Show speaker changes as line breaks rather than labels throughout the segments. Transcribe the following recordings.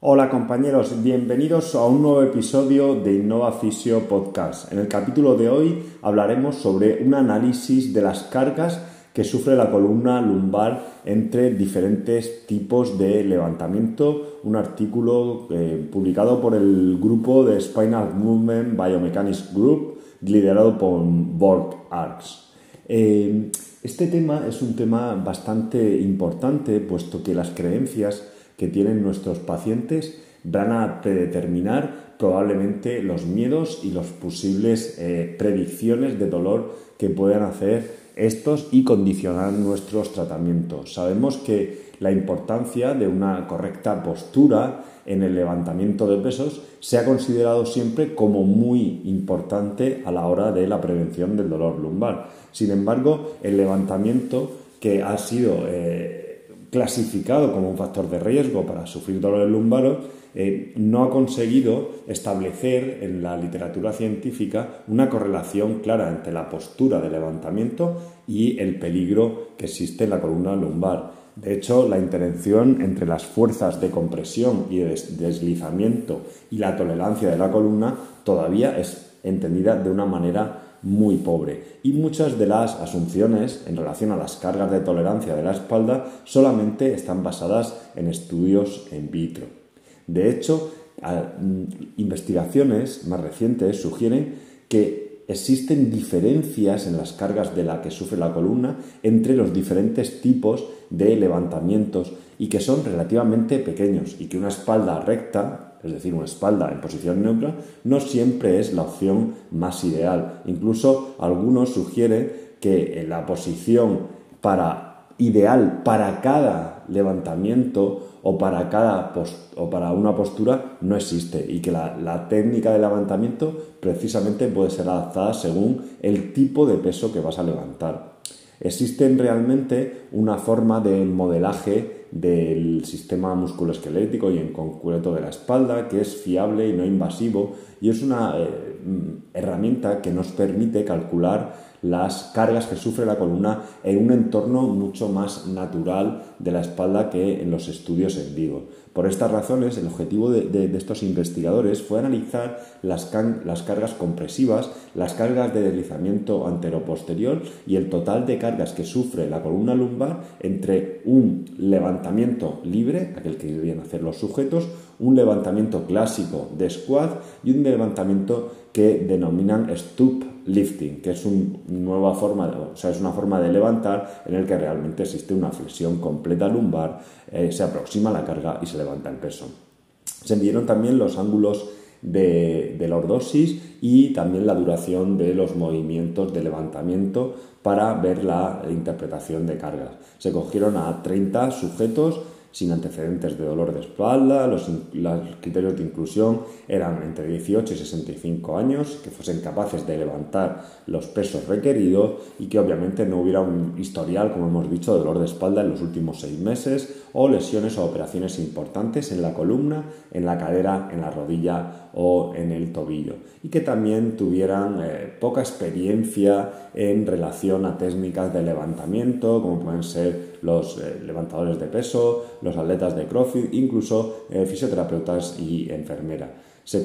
Hola compañeros, bienvenidos a un nuevo episodio de Innova Fisio Podcast. En el capítulo de hoy hablaremos sobre un análisis de las cargas que sufre la columna lumbar entre diferentes tipos de levantamiento, un artículo eh, publicado por el grupo de Spinal Movement Biomechanics Group, liderado por Borg Arcs. Eh, este tema es un tema bastante importante, puesto que las creencias que tienen nuestros pacientes van a predeterminar probablemente los miedos y las posibles eh, predicciones de dolor que puedan hacer estos y condicionar nuestros tratamientos. Sabemos que la importancia de una correcta postura en el levantamiento de pesos se ha considerado siempre como muy importante a la hora de la prevención del dolor lumbar. Sin embargo, el levantamiento que ha sido eh, clasificado como un factor de riesgo para sufrir dolores lumbares, eh, no ha conseguido establecer en la literatura científica una correlación clara entre la postura de levantamiento y el peligro que existe en la columna lumbar. De hecho, la intervención entre las fuerzas de compresión y de deslizamiento y la tolerancia de la columna todavía es entendida de una manera muy pobre y muchas de las asunciones en relación a las cargas de tolerancia de la espalda solamente están basadas en estudios in vitro. De hecho, mm, investigaciones más recientes sugieren que existen diferencias en las cargas de la que sufre la columna entre los diferentes tipos de levantamientos y que son relativamente pequeños y que una espalda recta es decir, una espalda en posición neutra, no siempre es la opción más ideal. Incluso algunos sugieren que la posición para, ideal para cada levantamiento o para, cada o para una postura no existe y que la, la técnica de levantamiento precisamente puede ser adaptada según el tipo de peso que vas a levantar. Existen realmente una forma de modelaje del sistema musculoesquelético y en concreto de la espalda, que es fiable y no invasivo y es una eh, herramienta que nos permite calcular las cargas que sufre la columna en un entorno mucho más natural de la espalda que en los estudios en vivo. Por estas razones, el objetivo de, estos investigadores fue analizar las, las, cargas compresivas, las cargas de deslizamiento antero-posterior y el total de cargas que sufre la columna lumbar entre un levantamiento libre, aquel que debían hacer los sujetos, un levantamiento clásico de squat y un levantamiento que denominan stoop lifting, que es, nueva forma, o sea, es una forma de levantar en el que realmente existe una flexión completa lumbar, eh, se aproxima la carga y se levanta el peso. Se midieron también los ángulos de, de, lordosis y también la duración de los movimientos de levantamiento para ver la interpretación de cargas. Se cogieron a 30 sujetos sin antecedentes de dolor de espalda, los, criterios de inclusión eran entre 18 y 65 años, que fuesen capaces de levantar los pesos requeridos y que obviamente no hubiera un historial, como hemos dicho, de dolor de espalda en los últimos seis meses o lesiones o operaciones importantes en la columna, en la cadera, en la rodilla o en el tobillo y que también tuvieran eh, poca experiencia en relación a técnicas de levantamiento, como pueden ser los eh, levantadores de peso, los atletas de CrossFit, incluso eh, fisioterapeutas y enfermeras. Se,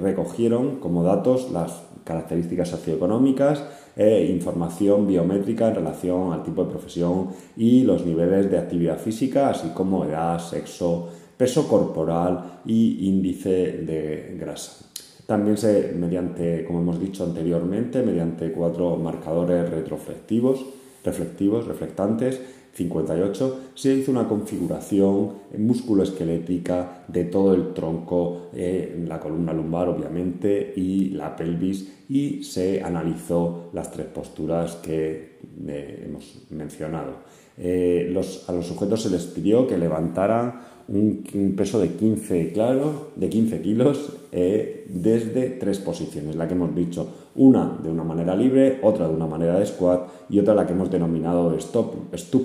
recogieron como datos las características socioeconómicas, información biométrica en relación al tipo de profesión y los niveles de actividad física, así como edad, sexo, peso corporal y índice de grasa. También se, mediante, como hemos dicho anteriormente, mediante cuatro marcadores retroflectivos, reflectivos, reflectantes, 58 se hizo una configuración musculoesquelética de todo el tronco, eh, la columna lumbar obviamente y la pelvis y se analizó las tres posturas que eh, hemos mencionado. Eh, a los sujetos se les pidió que levantaran un, peso de 15, claro, de 15 kilos desde tres posiciones, la que hemos dicho, una de una manera libre, otra de una manera de squat y otra la que hemos denominado stop,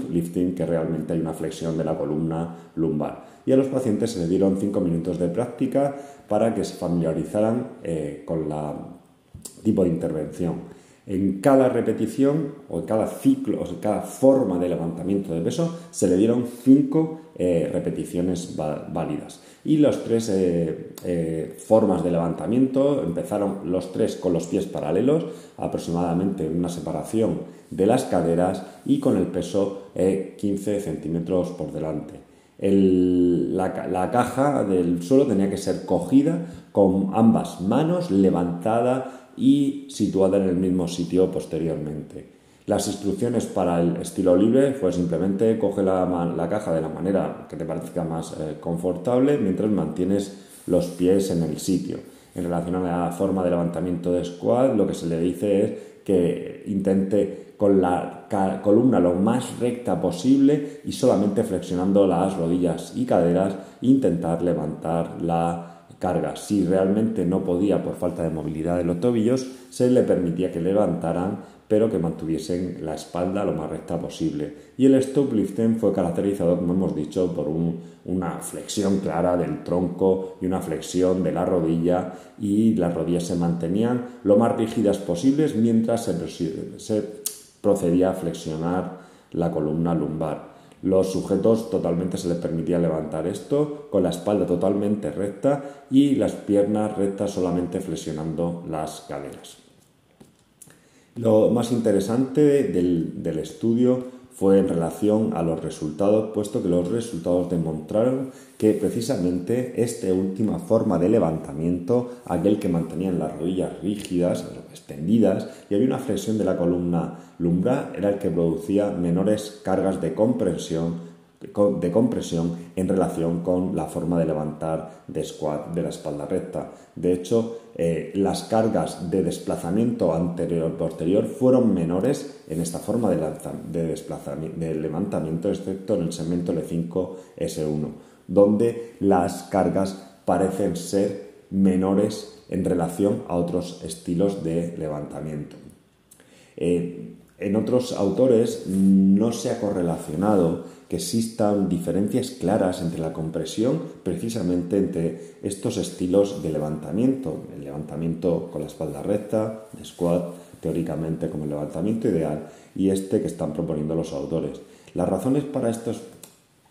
lifting, que realmente hay una flexión de la columna lumbar. Y a los pacientes se les dieron 5 minutos de práctica para que se familiarizaran eh, con la tipo de intervención. En cada repetición o en cada ciclo o en cada forma de levantamiento de peso se le dieron 5 eh, repeticiones válidas. Y las tres eh, eh, formas de levantamiento empezaron los tres con los pies paralelos, aproximadamente una separación de las caderas y con el peso 15 centímetros por delante. la, la, caja del suelo tenía que ser cogida con ambas manos levantada y situada en el mismo sitio posteriormente. Las instrucciones para el estilo libre fue simplemente coge la, caja de la manera que te parezca más eh, confortable mientras mantienes los pies en el sitio. En relación a la forma de levantamiento de squat, lo que se le dice es que intente con la columna lo más recta posible y solamente flexionando las rodillas y caderas intentar levantar la Si realmente no podía por falta de movilidad de los tobillos, se le permitía que levantaran pero que mantuviesen la espalda lo más recta posible. Y el stop lifting fue caracterizado, como hemos dicho, por una flexión clara del tronco y una flexión de la rodilla y las rodillas se mantenían lo más rígidas posibles mientras se procedía a flexionar la columna lumbar. Los sujetos totalmente se les permitía levantar esto con la espalda totalmente recta y las piernas rectas solamente flexionando las caderas. Lo más interesante del, estudio fue en relación a los resultados, puesto que los resultados demostraron que precisamente esta última forma de levantamiento, aquel que mantenían las rodillas rígidas, extendidas, y había una flexión de la columna lumbar, era el que producía menores cargas de compresión de compresión en relación con la forma de levantar de squat de la espalda recta. De hecho, eh, las cargas de desplazamiento anterior-posterior fueron menores en esta forma de, de, desplazamiento, de levantamiento, excepto en el segmento L5-S1, donde las cargas parecen ser menores en relación a otros estilos de levantamiento. Eh, en otros autores no se ha correlacionado que existan diferencias claras entre la compresión, precisamente entre estos estilos de levantamiento, el levantamiento con la espalda recta, de squat, teóricamente como el levantamiento ideal, y este que están proponiendo los autores. Las razones para estos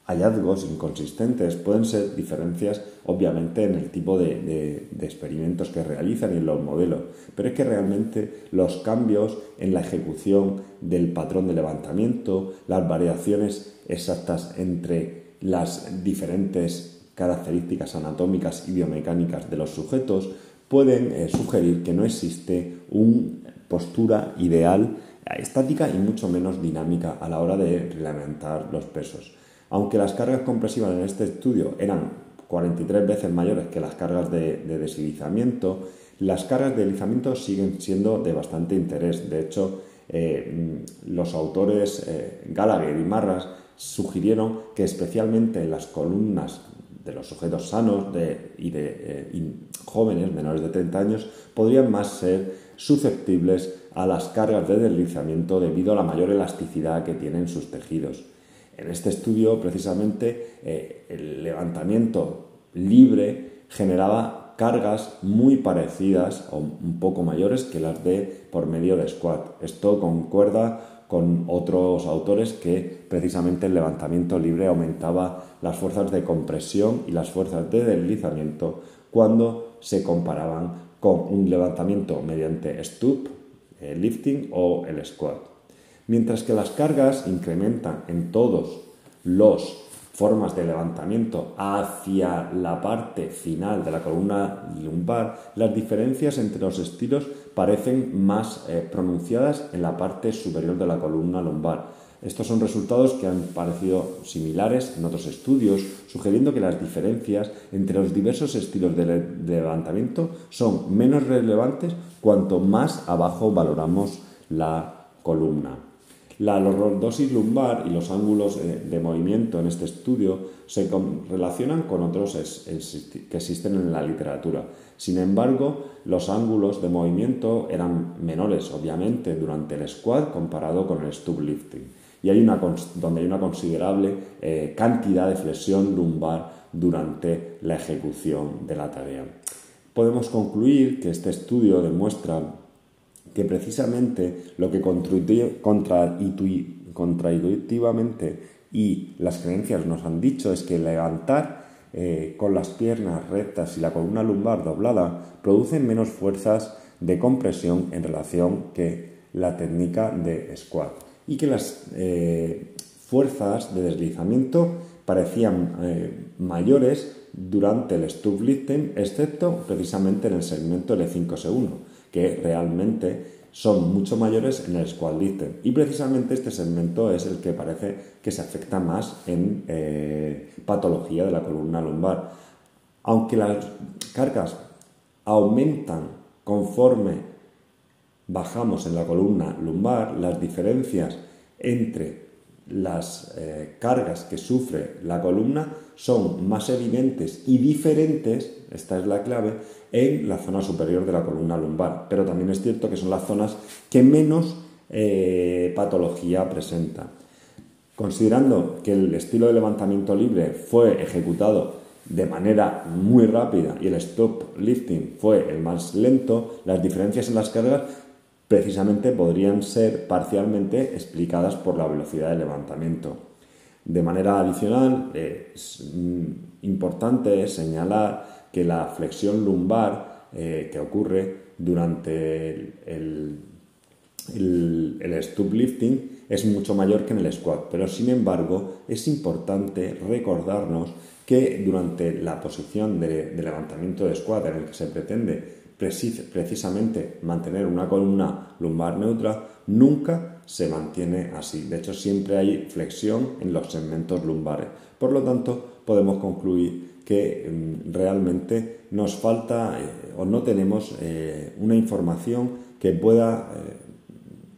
hallazgos inconsistentes pueden ser diferencias obviamente en el tipo de, experimentos que realizan y en los modelos, pero es que realmente los cambios en la ejecución del patrón de levantamiento, las variaciones exactas entre las diferentes características anatómicas y biomecánicas de los sujetos pueden eh, sugerir que no existe una postura ideal estática y mucho menos dinámica a la hora de levantar los pesos. Aunque las cargas compresivas en este estudio eran 43 veces mayores que las cargas de, deslizamiento, las cargas de deslizamiento siguen siendo de bastante interés. De hecho, eh, los autores eh, Gallagher y Marras sugirieron que especialmente en las columnas de los sujetos sanos y de eh, jóvenes menores de 30 años podrían más ser susceptibles a las cargas de deslizamiento debido a la mayor elasticidad que tienen sus tejidos. En este estudio, precisamente, eh, el levantamiento libre generaba cargas muy parecidas o un poco mayores que las de por medio de squat. Esto concuerda con otros autores que precisamente el levantamiento libre aumentaba las fuerzas de compresión y las fuerzas de deslizamiento cuando se comparaban con un levantamiento mediante stoop, eh, lifting o el squat. Mientras que las cargas incrementan en todos los formas de levantamiento hacia la parte final de la columna lumbar, las diferencias entre los estilos parecen más eh, pronunciadas en la parte superior de la columna lumbar. Estos son resultados que han parecido similares en otros estudios, sugiriendo que las diferencias entre los diversos estilos de levantamiento son menos relevantes cuanto más abajo valoramos la columna. La lordosis lumbar y los ángulos eh, de movimiento en este estudio se relacionan con otros que existen en la literatura. Sin embargo, los ángulos de movimiento eran menores, obviamente, durante el squat comparado con el stub lifting. Y hay una, donde hay una considerable eh, cantidad de flexión lumbar durante la ejecución de la tarea. Podemos concluir que este estudio demuestra que precisamente lo que contraintuitivamente y las creencias nos han dicho es que levantar eh, con las piernas rectas y la columna lumbar doblada producen menos fuerzas de compresión en relación que la técnica de squat y que las eh, fuerzas de deslizamiento parecían eh, mayores durante el stub lifting, excepto precisamente en el segmento L5S1 que realmente son mucho mayores en el squat lifting. Y precisamente este segmento es el que parece que se afecta más en eh, patología de la columna lumbar. Aunque las cargas aumentan conforme bajamos en la columna lumbar, las diferencias entre las eh, cargas que sufre la columna son más evidentes y diferentes, esta es la clave, en la zona superior de la columna lumbar. Pero también es cierto que son las zonas que menos eh, patología presentan. Considerando que el estilo de levantamiento libre fue ejecutado de manera muy rápida y el stop lifting fue el más lento, las diferencias en las cargas precisamente podrían ser parcialmente explicadas por la velocidad de levantamiento. De manera adicional, es mm, importante señalar que la flexión lumbar eh, que ocurre durante el, el, el stub lifting es mucho mayor que en el squat, pero sin embargo es importante recordarnos que durante la posición de, de levantamiento de squat en el que se pretende precisamente mantener una columna lumbar neutra, nunca se mantiene así. De hecho, siempre hay flexión en los segmentos lumbares. Por lo tanto, podemos concluir que mm, realmente nos falta eh, o no tenemos eh, una información que pueda eh,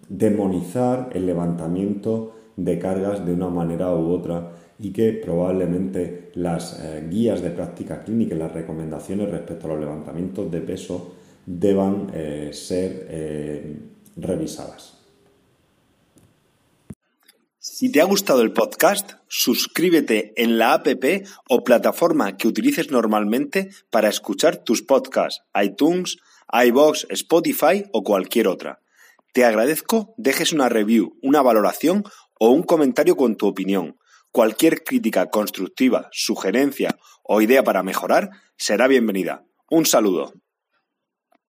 demonizar el levantamiento de cargas de una manera u otra y que probablemente las eh, guías de práctica clínica y las recomendaciones respecto a los levantamientos de peso deban eh, ser eh, revisadas.
Si te ha gustado el podcast, suscríbete en la app o plataforma que utilices normalmente para escuchar tus podcasts, iTunes, iBox, Spotify o cualquier otra. Te agradezco dejes una review, una valoración o un comentario con tu opinión. Cualquier crítica constructiva, sugerencia o idea para mejorar será bienvenida. Un saludo.